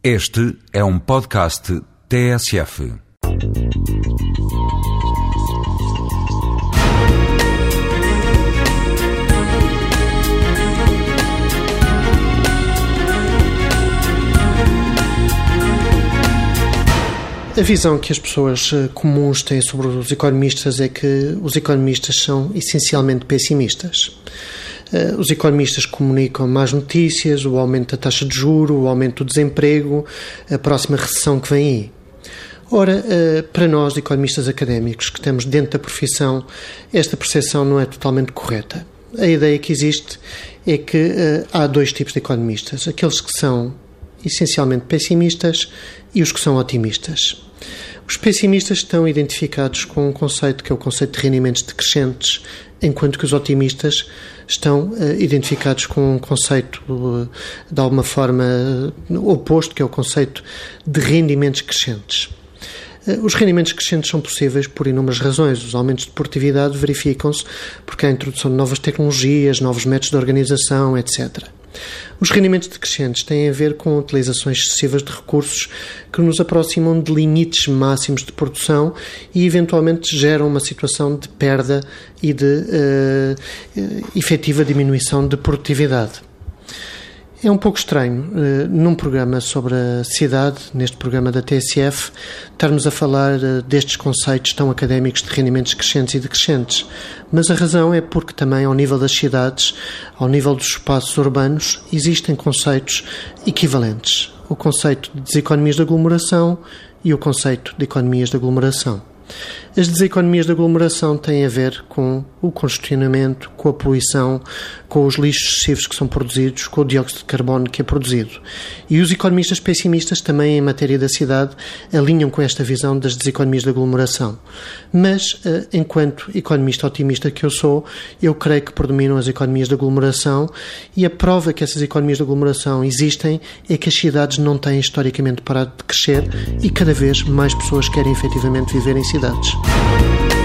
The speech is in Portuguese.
Este é um podcast TSF. A visão que as pessoas eh, comuns têm sobre os economistas é que os economistas são essencialmente pessimistas. Eh, os economistas comunicam más notícias, o aumento da taxa de juro, o aumento do desemprego, a próxima recessão que vem aí. Ora, eh, para nós, economistas académicos que estamos dentro da profissão, esta percepção não é totalmente correta. A ideia que existe é que há dois tipos de economistas: aqueles que são essencialmente pessimistas e os que são otimistas. Os pessimistas estão identificados com um conceito que é o conceito de rendimentos decrescentes, enquanto que os otimistas estão uh, identificados com um conceito uh, de alguma forma uh, oposto, que é o conceito de rendimentos crescentes. Os rendimentos crescentes são possíveis por inúmeras razões. Os aumentos de produtividade verificam-se porque há a introdução de novas tecnologias, novos métodos de organização, etc. Os rendimentos decrescentes têm a ver com utilizações excessivas de recursos que nos aproximam de limites máximos de produção e, eventualmente, geram uma situação de perda e de uh, efetiva diminuição de produtividade. É um pouco estranho, uh, num programa sobre a cidade, neste programa da TSF, estarmos a falar uh, destes conceitos tão académicos de rendimentos crescentes e decrescentes. Mas a razão é porque também, ao nível das cidades, ao nível dos espaços urbanos, existem conceitos equivalentes. O conceito de deseconomias de aglomeração e o conceito de economias de aglomeração. As deseconomias de aglomeração têm a ver com o congestionamento, com a poluição, com os lixos excessivos que são produzidos, com o dióxido de carbono que é produzido. E os economistas pessimistas também em matéria da cidade alinham com esta visão das deseconomias de aglomeração. Mas, eh, enquanto economista otimista que eu sou, eu creio que predominam as economias de aglomeração e a prova que essas economias de aglomeração existem é que as cidades não têm historicamente parado de crescer e cada vez mais pessoas querem efetivamente viver em cidades. Thank you.